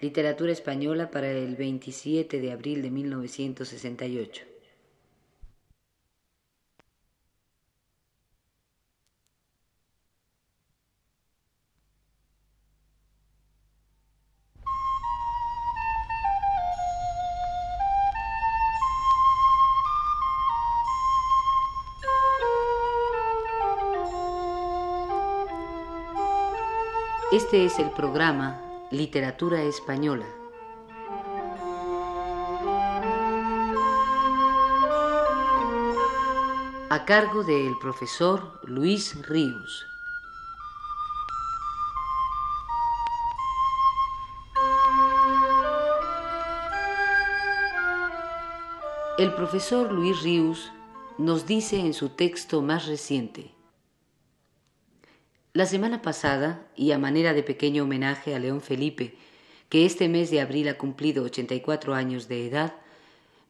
Literatura Española para el 27 de abril de 1968. Este es el programa Literatura Española. A cargo del profesor Luis Ríos. El profesor Luis Ríos nos dice en su texto más reciente, la semana pasada, y a manera de pequeño homenaje a León Felipe, que este mes de abril ha cumplido 84 años de edad,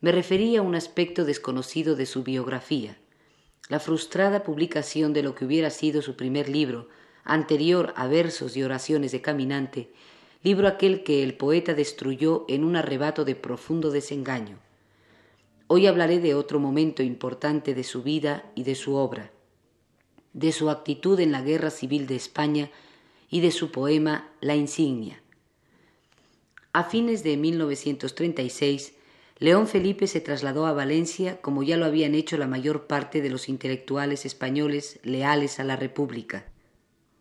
me referí a un aspecto desconocido de su biografía, la frustrada publicación de lo que hubiera sido su primer libro, anterior a versos y oraciones de caminante, libro aquel que el poeta destruyó en un arrebato de profundo desengaño. Hoy hablaré de otro momento importante de su vida y de su obra, de su actitud en la Guerra Civil de España y de su poema La Insignia. A fines de 1936, León Felipe se trasladó a Valencia como ya lo habían hecho la mayor parte de los intelectuales españoles leales a la República.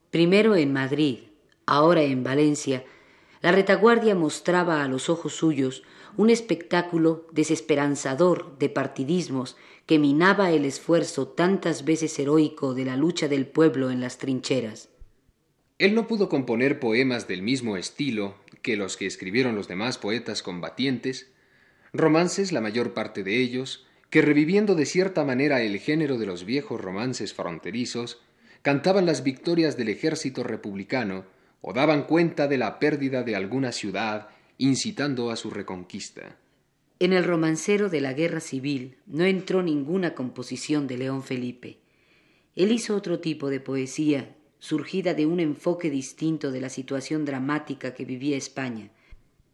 Primero en Madrid, ahora en Valencia, la retaguardia mostraba a los ojos suyos un espectáculo desesperanzador de partidismos que minaba el esfuerzo tantas veces heroico de la lucha del pueblo en las trincheras. Él no pudo componer poemas del mismo estilo que los que escribieron los demás poetas combatientes, romances, la mayor parte de ellos, que reviviendo de cierta manera el género de los viejos romances fronterizos, cantaban las victorias del ejército republicano o daban cuenta de la pérdida de alguna ciudad incitando a su reconquista. En el romancero de la Guerra Civil no entró ninguna composición de León Felipe. Él hizo otro tipo de poesía, surgida de un enfoque distinto de la situación dramática que vivía España,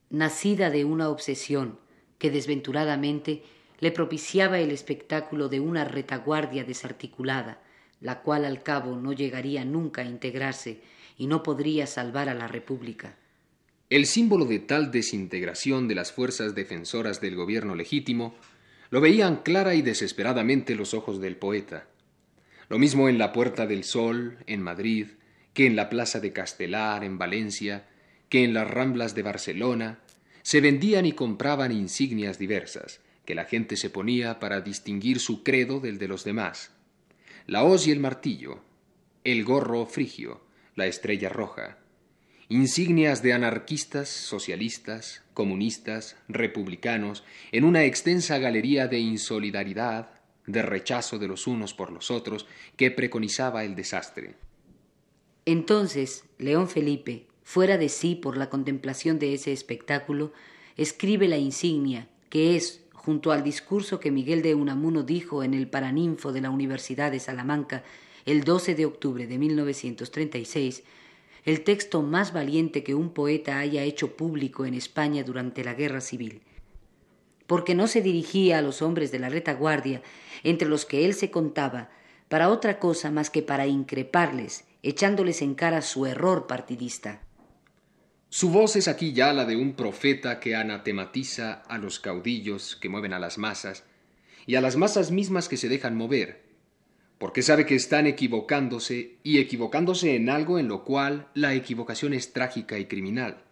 nacida de una obsesión que desventuradamente le propiciaba el espectáculo de una retaguardia desarticulada, la cual al cabo no llegaría nunca a integrarse y no podría salvar a la República. El símbolo de tal desintegración de las fuerzas defensoras del gobierno legítimo lo veían clara y desesperadamente los ojos del poeta. Lo mismo en la Puerta del Sol, en Madrid, que en la Plaza de Castelar, en Valencia, que en las Ramblas de Barcelona, se vendían y compraban insignias diversas, que la gente se ponía para distinguir su credo del de los demás. La hoz y el martillo, el gorro frigio, la estrella roja, insignias de anarquistas, socialistas, comunistas, republicanos, en una extensa galería de insolidaridad, de rechazo de los unos por los otros, que preconizaba el desastre. Entonces, León Felipe, fuera de sí por la contemplación de ese espectáculo, escribe la insignia, que es, junto al discurso que Miguel de Unamuno dijo en el Paraninfo de la Universidad de Salamanca el 12 de octubre de 1936, el texto más valiente que un poeta haya hecho público en España durante la Guerra Civil, porque no se dirigía a los hombres de la retaguardia, entre los que él se contaba, para otra cosa más que para increparles, echándoles en cara su error partidista. Su voz es aquí ya la de un profeta que anatematiza a los caudillos que mueven a las masas, y a las masas mismas que se dejan mover, porque sabe que están equivocándose y equivocándose en algo en lo cual la equivocación es trágica y criminal.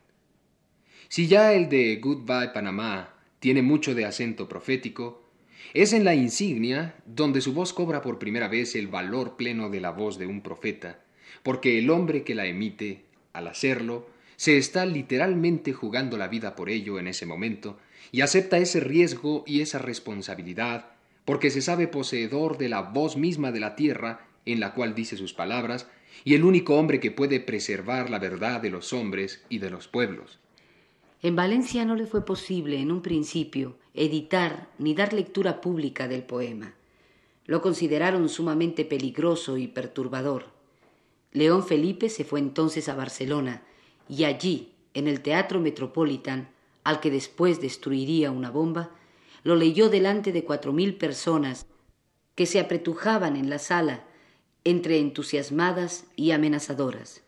Si ya el de Goodbye Panamá tiene mucho de acento profético, es en la insignia donde su voz cobra por primera vez el valor pleno de la voz de un profeta, porque el hombre que la emite, al hacerlo, se está literalmente jugando la vida por ello en ese momento, y acepta ese riesgo y esa responsabilidad porque se sabe poseedor de la voz misma de la tierra en la cual dice sus palabras, y el único hombre que puede preservar la verdad de los hombres y de los pueblos. En Valencia no le fue posible en un principio editar ni dar lectura pública del poema. Lo consideraron sumamente peligroso y perturbador. León Felipe se fue entonces a Barcelona y allí, en el Teatro Metropolitan, al que después destruiría una bomba, lo leyó delante de cuatro mil personas que se apretujaban en la sala entre entusiasmadas y amenazadoras.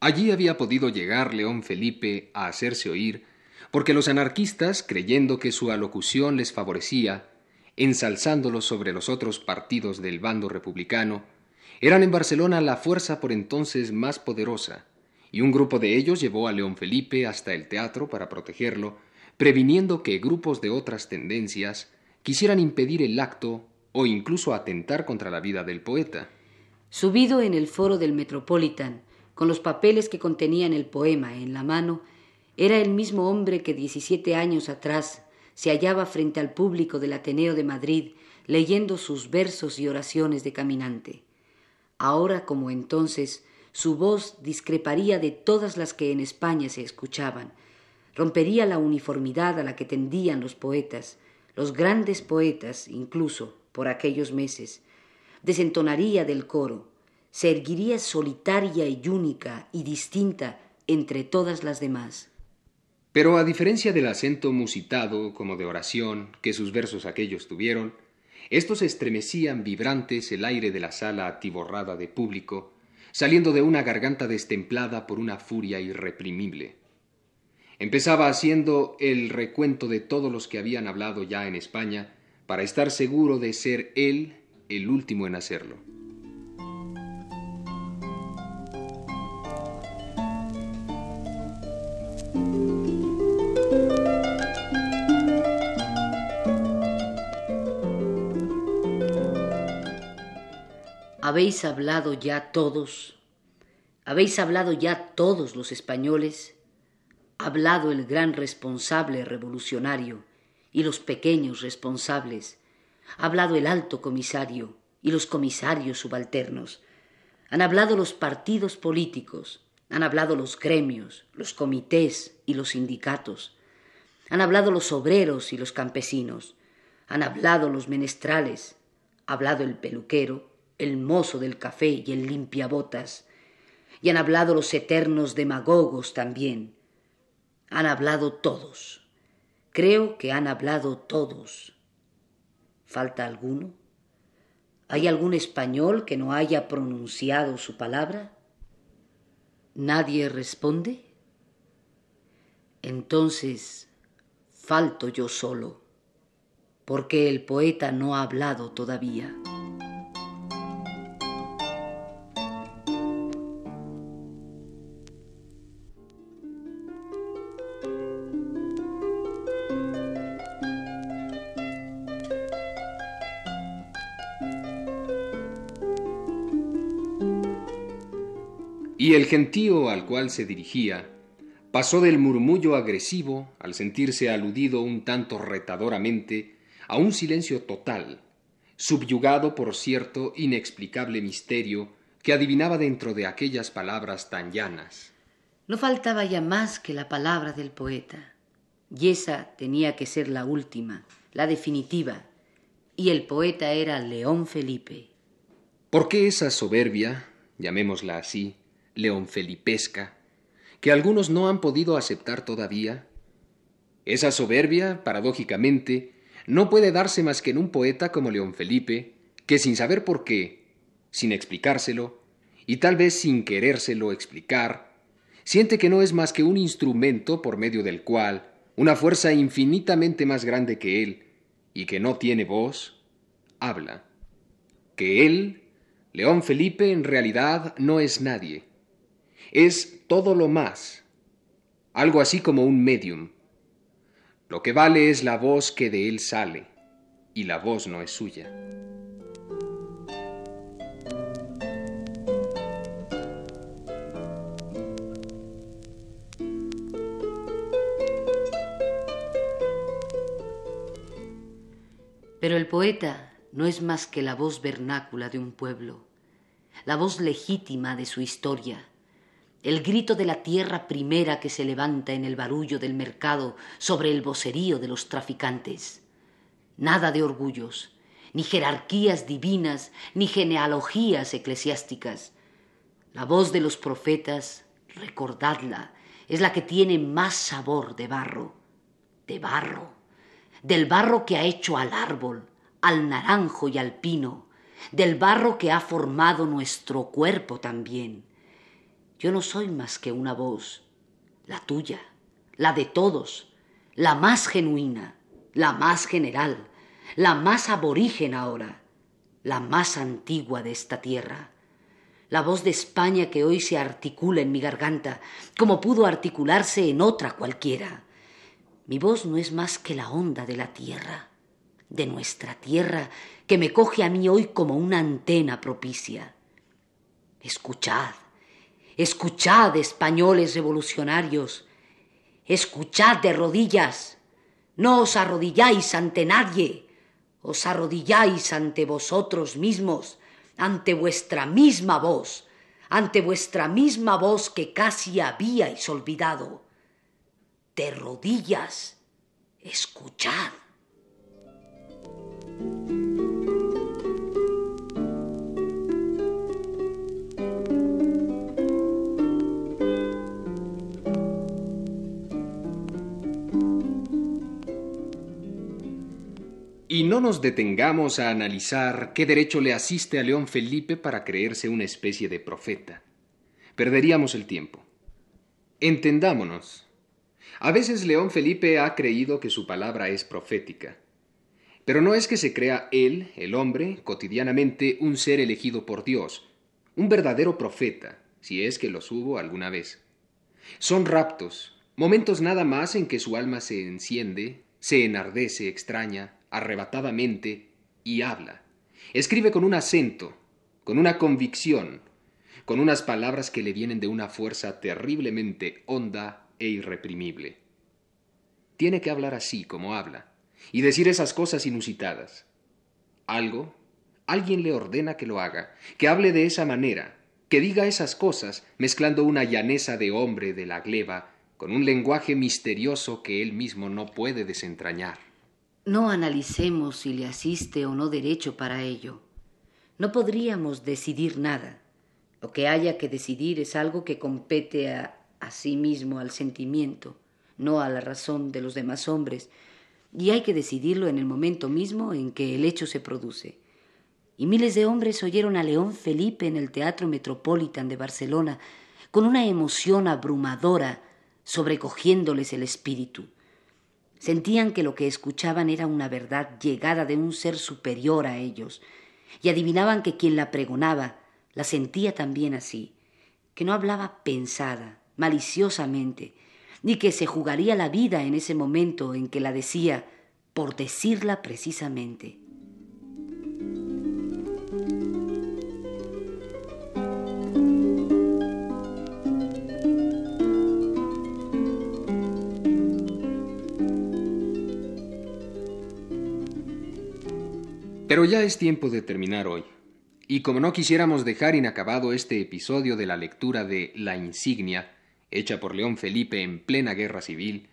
Allí había podido llegar León Felipe a hacerse oír, porque los anarquistas, creyendo que su alocución les favorecía, ensalzándolo sobre los otros partidos del bando republicano, eran en Barcelona la fuerza por entonces más poderosa, y un grupo de ellos llevó a León Felipe hasta el teatro para protegerlo, previniendo que grupos de otras tendencias quisieran impedir el acto o incluso atentar contra la vida del poeta. Subido en el foro del Metropolitan, con los papeles que contenían el poema en la mano, era el mismo hombre que diecisiete años atrás se hallaba frente al público del Ateneo de Madrid leyendo sus versos y oraciones de caminante. Ahora como entonces, su voz discreparía de todas las que en España se escuchaban, rompería la uniformidad a la que tendían los poetas, los grandes poetas incluso, por aquellos meses, desentonaría del coro, se erguiría solitaria y única y distinta entre todas las demás. Pero a diferencia del acento musitado como de oración que sus versos aquellos tuvieron, estos estremecían vibrantes el aire de la sala atiborrada de público, saliendo de una garganta destemplada por una furia irreprimible. Empezaba haciendo el recuento de todos los que habían hablado ya en España, para estar seguro de ser él el último en hacerlo. ¿Habéis hablado ya todos? ¿Habéis hablado ya todos los españoles? ¿Ha hablado el gran responsable revolucionario y los pequeños responsables? ¿Ha hablado el alto comisario y los comisarios subalternos? Han hablado los partidos políticos, han hablado los gremios, los comités y los sindicatos. Han hablado los obreros y los campesinos. Han hablado los menestrales. Ha hablado el peluquero, el mozo del café y el limpiabotas, y han hablado los eternos demagogos también. Han hablado todos. Creo que han hablado todos. ¿Falta alguno? ¿Hay algún español que no haya pronunciado su palabra? ¿Nadie responde? Entonces, falto yo solo, porque el poeta no ha hablado todavía. Y el gentío al cual se dirigía pasó del murmullo agresivo, al sentirse aludido un tanto retadoramente, a un silencio total, subyugado por cierto inexplicable misterio que adivinaba dentro de aquellas palabras tan llanas. No faltaba ya más que la palabra del poeta, y esa tenía que ser la última, la definitiva, y el poeta era León Felipe. ¿Por qué esa soberbia, llamémosla así, León Felipesca, que algunos no han podido aceptar todavía? Esa soberbia, paradójicamente, no puede darse más que en un poeta como León Felipe, que sin saber por qué, sin explicárselo, y tal vez sin querérselo explicar, siente que no es más que un instrumento por medio del cual una fuerza infinitamente más grande que él, y que no tiene voz, habla. Que él, León Felipe, en realidad no es nadie, es todo lo más, algo así como un medium. Lo que vale es la voz que de él sale, y la voz no es suya. Pero el poeta no es más que la voz vernácula de un pueblo, la voz legítima de su historia, el grito de la tierra primera que se levanta en el barullo del mercado sobre el vocerío de los traficantes. Nada de orgullos, ni jerarquías divinas, ni genealogías eclesiásticas. La voz de los profetas, recordadla, es la que tiene más sabor de barro, de barro, del barro que ha hecho al árbol, al naranjo y al pino, del barro que ha formado nuestro cuerpo también. Yo no soy más que una voz, la tuya, la de todos, la más genuina, la más general, la más aborigen ahora, la más antigua de esta tierra, la voz de España que hoy se articula en mi garganta, como pudo articularse en otra cualquiera. Mi voz no es más que la onda de la tierra, de nuestra tierra, que me coge a mí hoy como una antena propicia. Escuchad, escuchad, españoles revolucionarios, escuchad de rodillas, no os arrodilláis ante nadie, os arrodilláis ante vosotros mismos, ante vuestra misma voz, ante vuestra misma voz que casi habíais olvidado. De rodillas, escuchad. Y no nos detengamos a analizar qué derecho le asiste a León Felipe para creerse una especie de profeta. Perderíamos el tiempo. Entendámonos. A veces León Felipe ha creído que su palabra es profética. Pero no es que se crea él, el hombre, cotidianamente un ser elegido por Dios, un verdadero profeta, si es que los hubo alguna vez. Son raptos, momentos nada más en que su alma se enciende, se enardece, extraña, arrebatadamente y habla. Escribe con un acento, con una convicción, con unas palabras que le vienen de una fuerza terriblemente honda e irreprimible. Tiene que hablar así como habla y decir esas cosas inusitadas. Algo, alguien le ordena que lo haga, que hable de esa manera, que diga esas cosas, mezclando una llaneza de hombre de la gleba con un lenguaje misterioso que él mismo no puede desentrañar. No analicemos si le asiste o no derecho para ello. No podríamos decidir nada. Lo que haya que decidir es algo que compete a, sí mismo al sentimiento, no a la razón de los demás hombres, y hay que decidirlo en el momento mismo en que el hecho se produce. Y miles de hombres oyeron a León Felipe en el Teatro Metropolitan de Barcelona con una emoción abrumadora sobrecogiéndoles el espíritu. Sentían que lo que escuchaban era una verdad llegada de un ser superior a ellos, y adivinaban que quien la pregonaba la sentía también así, que no hablaba pensada, maliciosamente, ni que se jugaría la vida en ese momento en que la decía por decirla precisamente. Pero ya es tiempo de terminar hoy. Y como no quisiéramos dejar inacabado este episodio de la lectura de La insignia, hecha por León Felipe en plena guerra civil,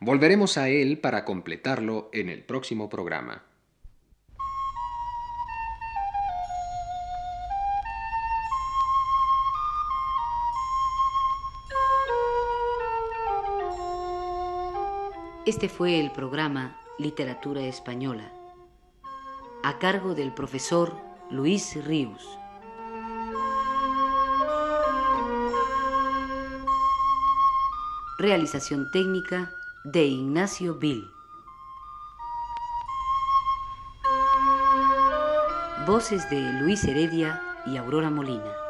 volveremos a él para completarlo en el próximo programa. Este fue el programa Literatura Española a cargo del profesor Luis Ríos. Realización técnica de Ignacio Bill. Voces de Luis Heredia y Aurora Molina.